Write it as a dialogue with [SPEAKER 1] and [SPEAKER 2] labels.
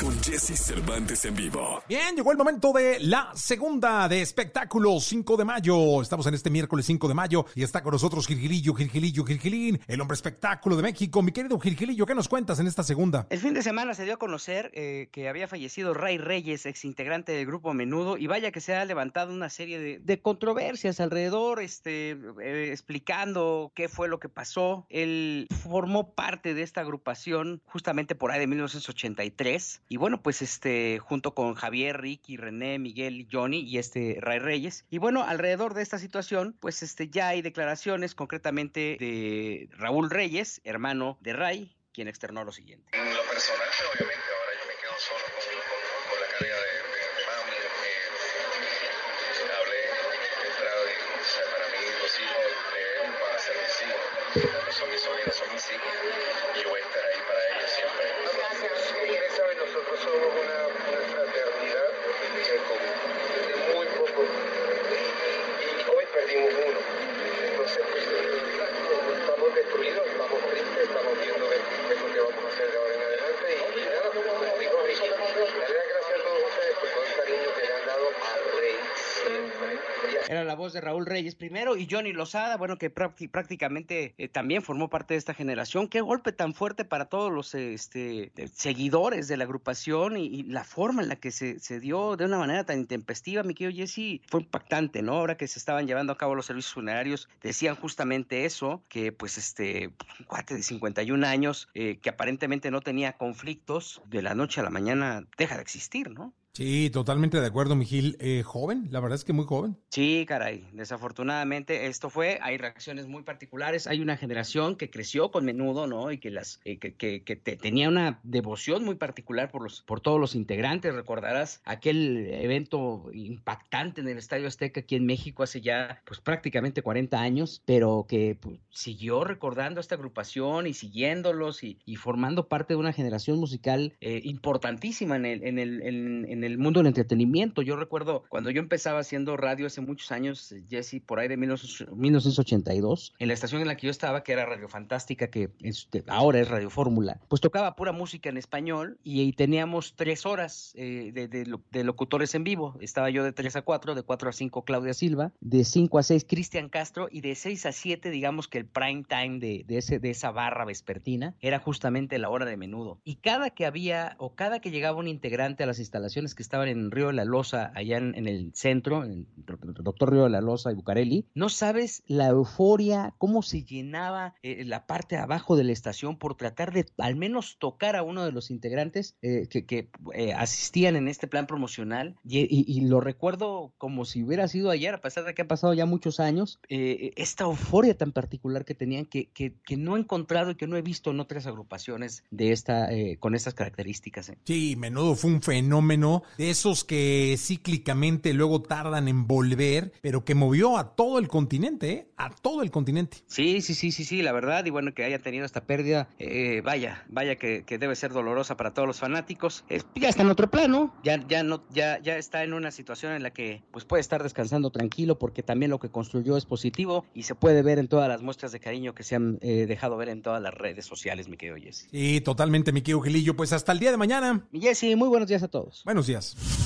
[SPEAKER 1] con Jesse Cervantes en vivo.
[SPEAKER 2] Bien, llegó el momento de la segunda de espectáculo 5 de mayo. Estamos en este miércoles 5 de mayo y está con nosotros Gilgilillo, Gilgilillo, Gilgilín, el hombre espectáculo de México. Mi querido Gilgilillo, ¿qué nos cuentas en esta segunda?
[SPEAKER 3] El fin de semana se dio a conocer eh, que había fallecido Ray Reyes, ex integrante del grupo Menudo, y vaya que se ha levantado una serie de, de controversias alrededor, este, eh, explicando qué fue lo que pasó. Él formó parte de esta agrupación justamente por ahí de 1983 y bueno, pues este, junto con Javier, Ricky, René, Miguel, Johnny y este Ray Reyes. Y bueno, alrededor de esta situación, pues este, ya hay declaraciones concretamente de Raúl Reyes, hermano de Ray, quien externó lo siguiente.
[SPEAKER 4] En lo personal, obviamente, ahora yo me quedo solo con, con- con la de, de, de mami. eh, hablé de entrada y o sea, para mí los hijos de él van a ser mis hijos. No son mis sobrinos, son mis hijos. Y yo voy a estar ahí para ellos siempre. Ustedes saben, nosotros somos una, una fraternidad eh, con, de muy poco. Y hoy perdimos uno. Entonces, pues, eh, estamos destruidos, estamos tristes, estamos viendo qué qué es lo que vamos a hacer de ahora en adelante. Y, y nada, como dijo Ricky, darle las gracias a todos ustedes por todo el cariño que le han dado a Rey siempre. Y a
[SPEAKER 3] Era la voz de Raúl Reyes primero y Johnny Lozada, bueno, que prácti- prácticamente eh, también formó parte de esta generación. Qué golpe tan fuerte para todos los este, eh, seguidores de la agrupación y, la forma en la que se, se dio de una manera tan intempestiva, mi querido Jesse, fue impactante, ¿no? Ahora que se estaban llevando a cabo los servicios funerarios, decían justamente eso, que pues este, un cuate de 51 años, eh, que aparentemente no tenía conflictos, de la noche a la mañana deja de existir, ¿no?
[SPEAKER 2] Sí, totalmente de acuerdo, Mijil. Eh, joven, la verdad es que muy joven.
[SPEAKER 3] Sí, caray, desafortunadamente esto fue, hay reacciones muy particulares, hay una generación que creció con menudo, ¿no? Y que las eh, que, que- que te- tenía una devoción muy particular por los por todos los integrantes, recordarás aquel evento impactante en el Estadio Azteca aquí en México hace ya pues prácticamente 40 años, pero que pues, siguió recordando a esta agrupación y siguiéndolos y, y formando parte de una generación musical eh, importantísima en el, en, el, en, en el mundo del entretenimiento. Yo recuerdo cuando yo empezaba haciendo radio hace muchos años, eh, Jesse, por ahí de 19- 1982, en la estación en la que yo estaba, que era Radio Fantástica, que es- ahora es Radio Fórmula, pues tocaba pura música en español y, y teníamos tres horas eh, de, de de locutores en vivo. Estaba yo de 3 a 4, de 4 a 5 Claudia Silva, de 5 a 6 Cristian Castro y de 6 a 7, digamos que el prime time de, de, ese, de esa barra vespertina era justamente la hora de menudo. Y cada que había o cada que llegaba un integrante a las instalaciones que estaban en Río de la Loza, allá en, en el centro, en Doctor Río de la Loza y Bucareli, no sabes la euforia, cómo se llenaba eh, la parte de abajo de la estación por tratar de al menos tocar a uno de los integrantes eh, que, que, eh, asistían en este plan promocional. Y, y- y lo recuerdo como si hubiera sido ayer, a pesar de que han pasado ya muchos años, eh, esta euforia tan particular que tenían que, que, que no he encontrado y que no he visto en otras agrupaciones de esta, eh, con estas características. eh.
[SPEAKER 2] Sí, menudo fue un fenómeno de esos que cíclicamente luego tardan en volver, pero que movió a todo el continente, ¿eh? A todo el continente.
[SPEAKER 3] Sí, sí, sí, sí, sí, la verdad, y bueno, que haya tenido esta pérdida, eh, vaya, vaya que, que debe ser dolorosa para todos los fanáticos. Eh, ya está en otro plano, ya, ya no, ya, ya está en una situación en la que pues puede estar descansando tranquilo porque también lo que construyó es positivo y se puede ver en todas las muestras de cariño que se han eh, dejado ver en todas las redes sociales, mi querido Jesse.
[SPEAKER 2] Sí, totalmente, mi querido Gilillo. Pues hasta el día de mañana.
[SPEAKER 3] Mi Jesse, muy buenos días a todos.
[SPEAKER 2] Buenos días.